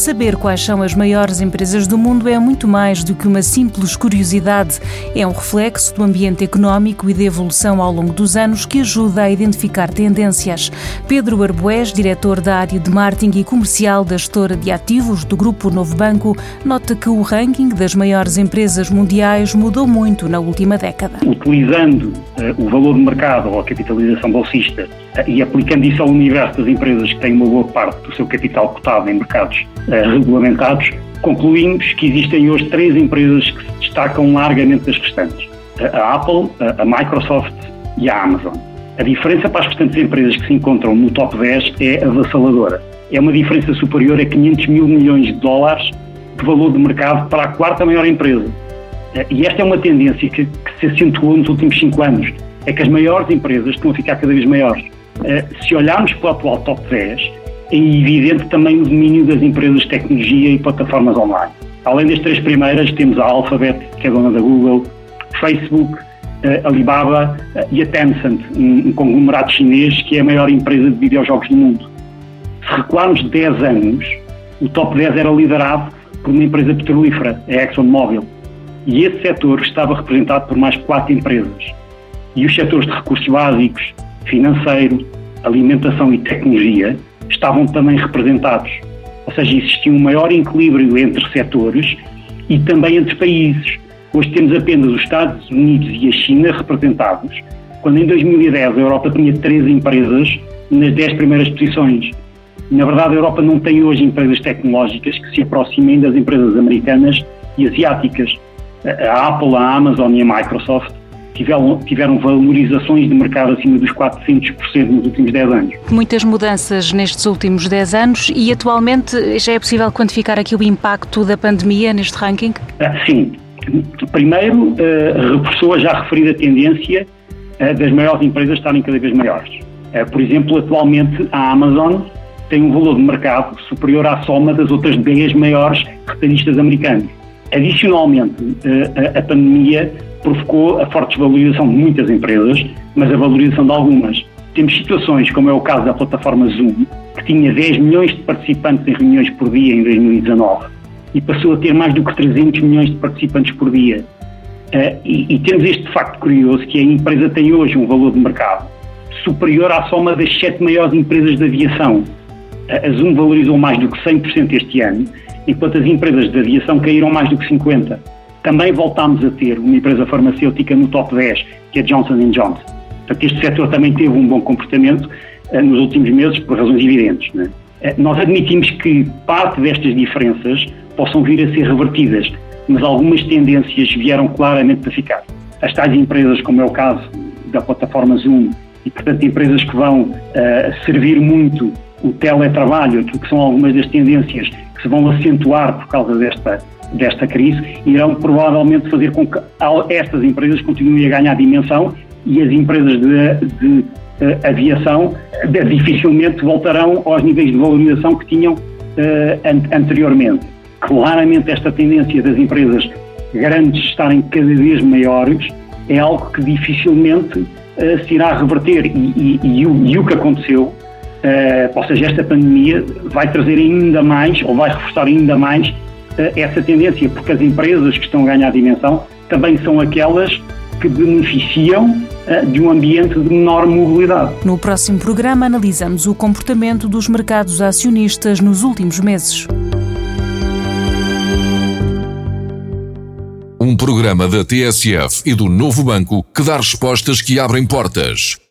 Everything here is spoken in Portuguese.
Saber quais são as maiores empresas do mundo é muito mais do que uma simples curiosidade. É um reflexo do ambiente económico e da evolução ao longo dos anos que ajuda a identificar tendências. Pedro Arbués, diretor da área de marketing e comercial da gestora de ativos do Grupo Novo Banco, nota que o ranking das maiores empresas mundiais mudou muito na última década. Utilizando uh, o valor de mercado ou a capitalização bolsista uh, e aplicando isso ao universo das empresas que têm uma boa parte do seu capital cotado em mercados regulamentados, concluímos que existem hoje três empresas que se destacam largamente das restantes: a Apple, a Microsoft e a Amazon. A diferença para as restantes empresas que se encontram no top 10 é avassaladora. É uma diferença superior a 500 mil milhões de dólares de valor de mercado para a quarta maior empresa. E esta é uma tendência que, que se acentuou nos últimos cinco anos. É que as maiores empresas estão a ficar cada vez maiores. Se olharmos para o atual top 10, é evidente também o domínio das empresas de tecnologia e plataformas online. Além das três primeiras, temos a Alphabet, que é dona da Google, Facebook, Alibaba e a Tencent, um conglomerado chinês que é a maior empresa de videojogos do mundo. Se recuarmos 10 anos, o top 10 era liderado por uma empresa petrolífera, a ExxonMobil, e esse setor estava representado por mais quatro empresas. E os setores de recursos básicos, financeiro, alimentação e tecnologia estavam também representados. Ou seja, existia um maior equilíbrio entre setores e também entre países. Hoje temos apenas os Estados Unidos e a China representados, quando em 2010 a Europa tinha três empresas nas dez primeiras posições. Na verdade, a Europa não tem hoje empresas tecnológicas que se aproximem das empresas americanas e asiáticas. A Apple, a Amazon e a Microsoft tiveram, tiveram valorizações de mercado acima dos 400% nos últimos 10 anos. Muitas mudanças nestes últimos 10 anos e atualmente já é possível quantificar aqui o impacto da pandemia neste ranking? Sim. Primeiro, uh, reforçou a já referida tendência uh, das maiores empresas estarem cada vez maiores. Uh, por exemplo, atualmente a Amazon tem um valor de mercado superior à soma das outras 10 maiores retalhistas americanos. Adicionalmente, a pandemia provocou a forte desvalorização de muitas empresas, mas a valorização de algumas. Temos situações, como é o caso da plataforma Zoom, que tinha 10 milhões de participantes em reuniões por dia em 2019 e passou a ter mais do que 300 milhões de participantes por dia. Uh, e, e, temos este facto curioso que a empresa tem hoje um valor de mercado superior à soma das sete maiores empresas de aviação. Uh, a Zoom valorizou mais do que 100% este ano, enquanto as empresas de aviação caíram mais do que 50%. Também voltámos a ter uma empresa farmacêutica no top 10, que é Johnson Johnson. Portanto, este setor também teve um bom comportamento uh, nos últimos meses, por razões evidentes. Né? Nós admitimos que parte destas diferenças possam vir a ser revertidas, mas algumas tendências vieram claramente para ficar. As tais empresas, como é o caso da plataforma Zoom, e portanto empresas que vão uh, servir muito o teletrabalho, que são algumas das tendências que se vão acentuar por causa desta desta crise irão provavelmente fazer com que estas empresas continuem a ganhar dimensão e as empresas de, de uh, aviação de, dificilmente voltarão aos níveis de valorização que tinham uh, an anteriormente. Claramente esta tendência das empresas grandes estarem cada vez maiores é algo que dificilmente uh, se irá reverter e, e, e, o, e o que aconteceu Uh, ou seja, esta pandemia vai trazer ainda mais, ou vai reforçar ainda mais, essa tendência, porque as empresas que estão a ganhar dimensão também são aquelas que beneficiam eh, de um ambiente de menor mobilidade. No próximo programa analisamos o comportamento dos mercados acionistas nos últimos meses. Um programa da TSF e do Novo Banco que dá respostas que abrem portas.